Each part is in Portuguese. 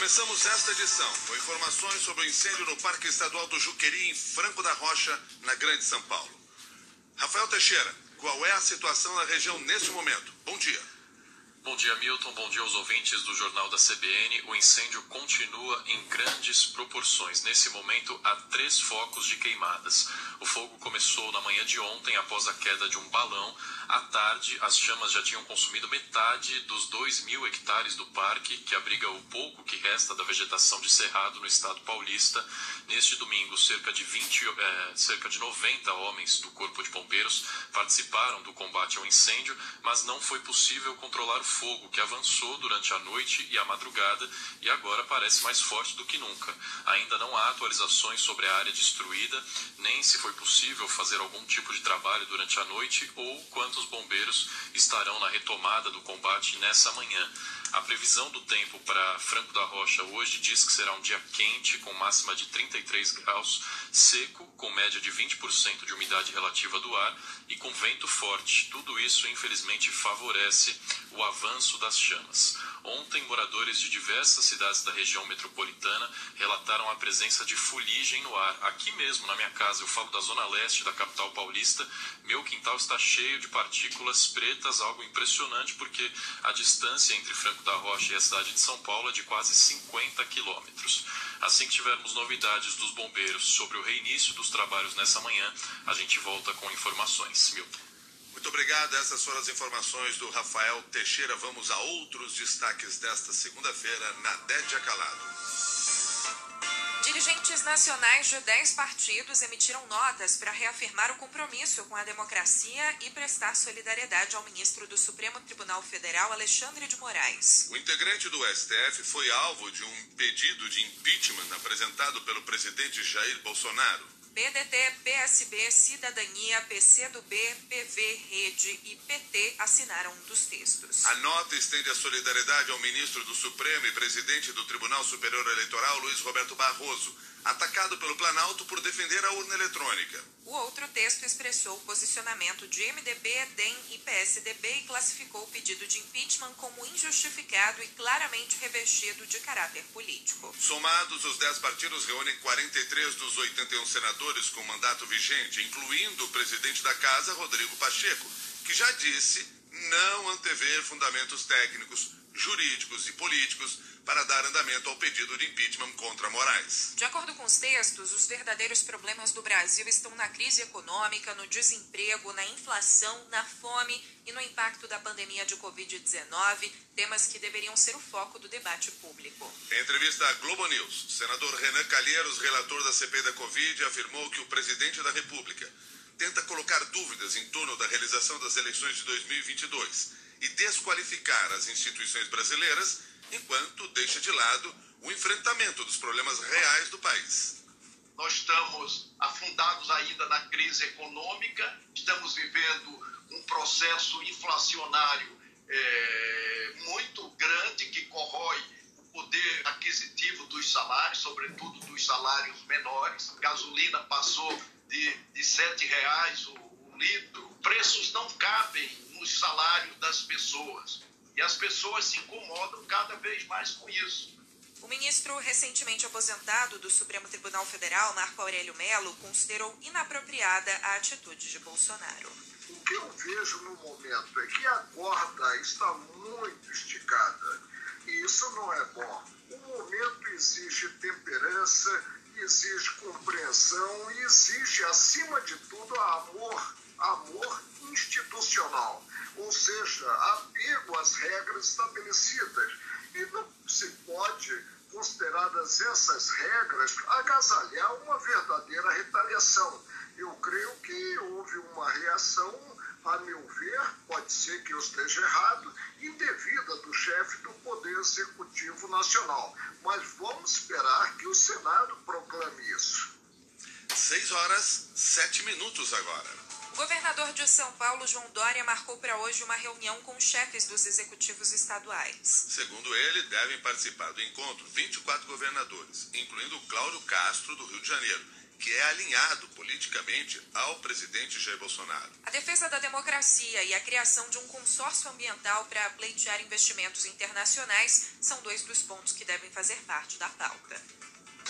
Começamos esta edição com informações sobre o incêndio no Parque Estadual do Juqueri, em Franco da Rocha, na Grande São Paulo. Rafael Teixeira, qual é a situação na região neste momento? Bom dia. Bom dia, Milton. Bom dia aos ouvintes do Jornal da CBN. O incêndio continua em grandes proporções. Nesse momento, há três focos de queimadas. O fogo começou na manhã de ontem, após a queda de um balão. À tarde, as chamas já tinham consumido metade dos 2 mil hectares do parque, que abriga o pouco que resta da vegetação de cerrado no estado paulista. Neste domingo, cerca de 20, eh, cerca de 90 homens do Corpo de Bombeiros participaram do combate ao incêndio, mas não foi possível controlar o fogo que avançou durante a noite e a madrugada e agora parece mais forte do que nunca. Ainda não há atualizações sobre a área destruída, nem se foi possível fazer algum tipo de trabalho durante a noite ou quantos bombeiros estarão na retomada do combate nessa manhã. A previsão do tempo para Franco da Rocha hoje diz que será um dia quente, com máxima de 33 graus, seco, com média de 20% de umidade relativa do ar e com vento forte. Tudo isso, infelizmente, favorece o avanço das chamas. Ontem, moradores de diversas cidades da região metropolitana relataram a presença de fuligem no ar. Aqui mesmo, na minha casa, eu falo da zona leste da capital paulista, meu quintal está cheio de partículas pretas, algo impressionante, porque a distância entre Franco da Rocha e a cidade de São Paulo é de quase 50 quilômetros. Assim que tivermos novidades dos bombeiros sobre o reinício dos trabalhos nessa manhã, a gente volta com informações. Milton. Muito obrigado. Essas foram as informações do Rafael Teixeira. Vamos a outros destaques desta segunda-feira na Dédia Calado. Dirigentes nacionais de 10 partidos emitiram notas para reafirmar o compromisso com a democracia e prestar solidariedade ao ministro do Supremo Tribunal Federal, Alexandre de Moraes. O integrante do STF foi alvo de um pedido de impeachment apresentado pelo presidente Jair Bolsonaro. PDT, PSB, Cidadania, PCdoB, PV, Rede e PT assinaram um dos textos. A nota estende a solidariedade ao ministro do Supremo e presidente do Tribunal Superior Eleitoral, Luiz Roberto Barroso, atacado pelo Planalto por defender a urna eletrônica. O outro texto expressou o posicionamento de MDB, DEM e PSDB e classificou o pedido de impeachment como injustificado e claramente revestido de caráter político. Somados, os 10 partidos reúnem 43 dos 81 senadores com mandato vigente, incluindo o presidente da Casa, Rodrigo Pacheco, que já disse não antever fundamentos técnicos, jurídicos e políticos para dar andamento ao pedido de impeachment contra Moraes. De acordo com os textos, os verdadeiros problemas do Brasil estão na crise econômica, no desemprego, na inflação, na fome e no impacto da pandemia de Covid-19, temas que deveriam ser o foco do debate público. Em entrevista à Globo News, o senador Renan Calheiros, relator da CPI da Covid, afirmou que o presidente da República tenta colocar dúvidas em torno da realização das eleições de 2022 e desqualificar as instituições brasileiras enquanto deixa de lado o enfrentamento dos problemas reais do país. Nós estamos afundados ainda na crise econômica, estamos vivendo um processo inflacionário é, muito grande que corrói o poder aquisitivo dos salários, sobretudo dos salários menores. A gasolina passou de, de R$ reais o, o litro. Preços não cabem nos salários das pessoas. E as pessoas se incomodam cada vez mais com isso. O ministro recentemente aposentado do Supremo Tribunal Federal, Marco Aurélio Melo, considerou inapropriada a atitude de Bolsonaro. O que eu vejo no momento é que a corda está muito esticada. E isso não é bom. O momento exige temperança, exige compreensão e exige, acima de tudo, amor, amor institucional ou seja, apego às regras estabelecidas. E não se pode, consideradas essas regras, agasalhar uma verdadeira retaliação. Eu creio que houve uma reação, a meu ver, pode ser que eu esteja errado, indevida do chefe do Poder Executivo Nacional. Mas vamos esperar que o Senado proclame isso. Seis horas, sete minutos agora. O governador de São Paulo, João Dória, marcou para hoje uma reunião com chefes dos executivos estaduais. Segundo ele, devem participar do encontro 24 governadores, incluindo Cláudio Castro, do Rio de Janeiro, que é alinhado politicamente ao presidente Jair Bolsonaro. A defesa da democracia e a criação de um consórcio ambiental para pleitear investimentos internacionais são dois dos pontos que devem fazer parte da pauta.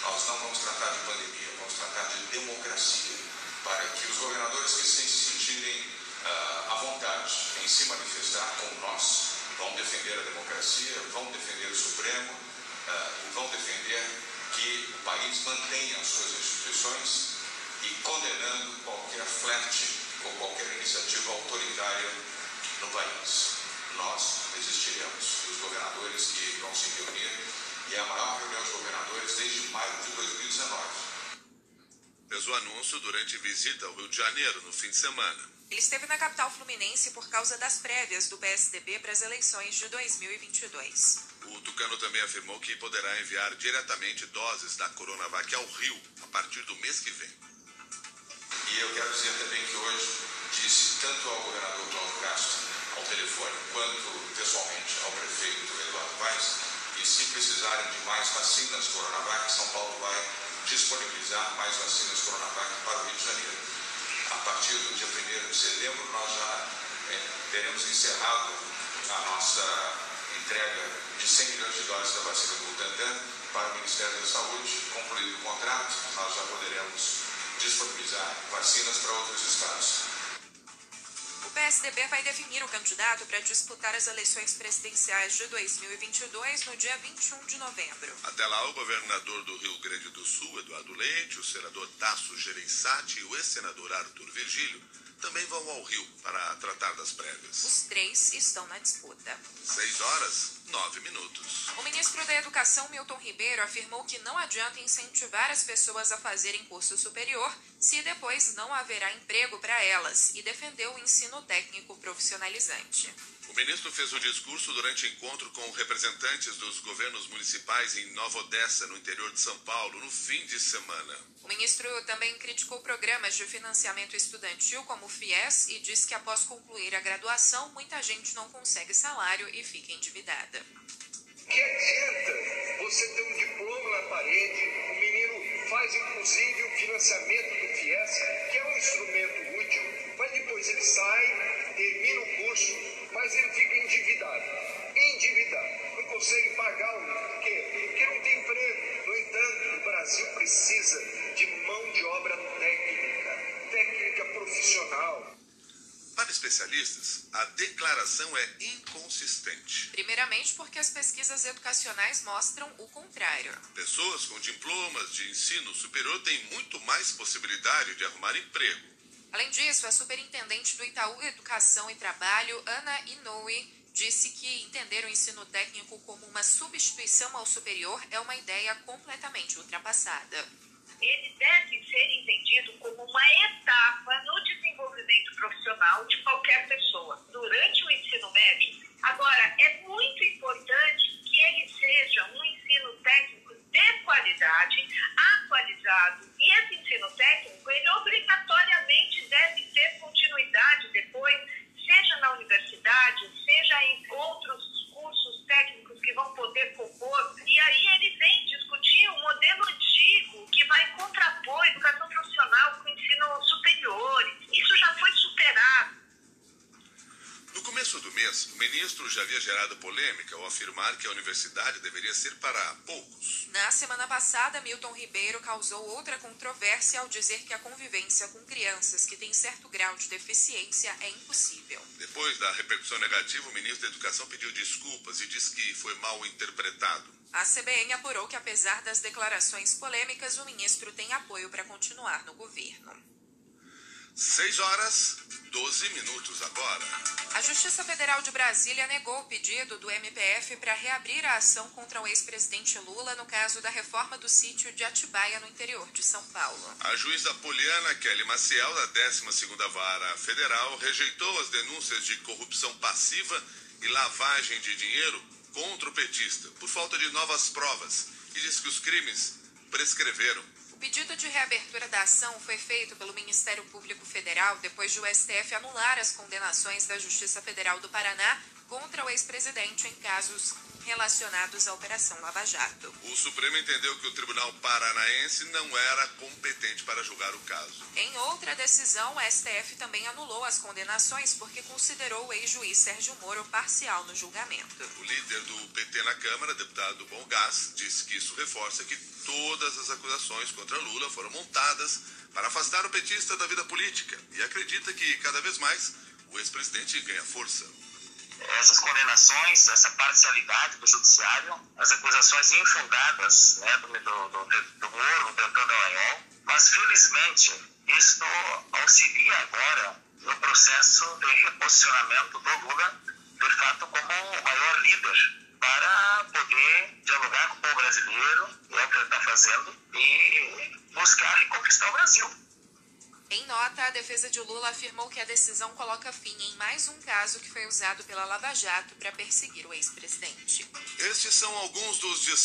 Nós não vamos tratar de pandemia, vamos tratar de democracia, para que os governadores que se sentirem uh, à vontade em se manifestar como nós vão defender a democracia, vão defender o Supremo uh, e vão defender que o país mantenha as suas instituições e condenando qualquer flerte ou qualquer iniciativa autoritária no país. Nós resistiremos. Os governadores que vão se reunir e é a maior reunião de governadores desde maio de 2019. Fez o anúncio durante visita ao Rio de Janeiro no fim de semana. Ele esteve na capital fluminense por causa das prévias do PSDB para as eleições de 2022. O Tucano também afirmou que poderá enviar diretamente doses da Coronavac ao Rio a partir do mês que vem. E eu quero dizer também que hoje disse tanto ao governador Cláudio Castro, ao telefone, quanto pessoalmente ao prefeito Eduardo Paes, e se precisarem de mais vacinas Coronavac, disponibilizar mais vacinas Coronavac para o Rio de Janeiro. A partir do dia 1 de setembro, nós já é, teremos encerrado a nossa entrega de 100 milhões de doses da vacina do Butantan para o Ministério da Saúde. Concluído o contrato, nós já poderemos disponibilizar vacinas para outros estados. PSDB vai definir o candidato para disputar as eleições presidenciais de 2022 no dia 21 de novembro. Até lá, o governador do Rio Grande do Sul, Eduardo Leite, o senador Tasso Gereissati e o ex-senador Arthur Virgílio também vão ao Rio para tratar das prévias. Os três estão na disputa. Seis horas, nove minutos. O ministro da Educação, Milton Ribeiro, afirmou que não adianta incentivar as pessoas a fazerem curso superior se depois não haverá emprego para elas e defendeu o ensino técnico profissionalizante. O ministro fez o discurso durante encontro com representantes dos governos municipais em Nova Odessa, no interior de São Paulo, no fim de semana. O ministro também criticou programas de financiamento estudantil como o FIES e disse que após concluir a graduação, muita gente não consegue salário e fica endividada. Que adianta você ter um diploma na parede, o menino faz inclusive o financiamento do FIES, que é um instrumento útil, mas depois ele sai, termina o curso, mas ele fica endividado. Endividado. Não consegue pagar o. Por quê? Porque não tem emprego. No entanto, o Brasil precisa de mão de obra técnica, técnica profissional. Para especialistas, a declaração é inconsistente. Primeiramente, porque as pesquisas educacionais mostram o contrário. Pessoas com diplomas de ensino superior têm muito mais possibilidade de arrumar emprego. Além disso, a superintendente do Itaú Educação e Trabalho, Ana Inoue, disse que entender o ensino técnico como uma substituição ao superior é uma ideia completamente ultrapassada. Ele deve ser entendido como uma etapa no desenvolvimento profissional de qualquer pessoa durante o ensino médio. Agora, é muito importante que ele seja um ensino técnico de qualidade, atualizado, e esse ensino técnico, ele obrigatoriamente deve ter continuidade depois, seja na universidade, seja em outros cursos técnicos que vão poder compor. E aí ele vem discutir um modelo antigo que vai contrapor a educação profissional com o ensino superior. Isso já foi superado. No começo do mês, o ministro já havia gerado polêmica ao afirmar que a universidade deveria ser para poucos. Na semana passada, Milton Ribeiro causou outra controvérsia ao dizer que a convivência com crianças que têm certo grau de deficiência é impossível. Depois da repercussão negativa, o ministro da Educação pediu desculpas e disse que foi mal interpretado. A CBN apurou que, apesar das declarações polêmicas, o ministro tem apoio para continuar no governo. 6 horas 12 minutos agora. A Justiça Federal de Brasília negou o pedido do MPF para reabrir a ação contra o ex-presidente Lula no caso da reforma do sítio de Atibaia, no interior de São Paulo. A juíza Poliana Kelly Maciel, da 12ª Vara Federal, rejeitou as denúncias de corrupção passiva e lavagem de dinheiro contra o petista, por falta de novas provas, e diz que os crimes prescreveram pedido de reabertura da ação foi feito pelo Ministério Público Federal depois de o STF anular as condenações da Justiça Federal do Paraná contra o ex-presidente em casos relacionados à Operação Lava Jato. O Supremo entendeu que o Tribunal Paranaense não era competente para julgar o caso. Em outra decisão, o STF também anulou as condenações porque considerou o ex-juiz Sérgio Moro parcial no julgamento. O líder do PT na Câmara, deputado Bom Gás, disse que isso reforça que todas as acusações contra Lula foram montadas para afastar o petista da vida política e acredita que cada vez mais o ex-presidente ganha força. Essas condenações, essa parcialidade do judiciário, as acusações infundadas né, do, do, do, do Moro, do Dallagnol, mas felizmente isso auxilia agora no processo de reposicionamento do Lula, de fato, como o maior líder para poder dialogar com o povo brasileiro, é o que ele está fazendo, e buscar reconquistar o Brasil. Em nota, a defesa de Lula afirmou que a decisão coloca fim em mais um caso que foi usado pela Lava Jato para perseguir o ex-presidente. Estes são alguns dos destaques.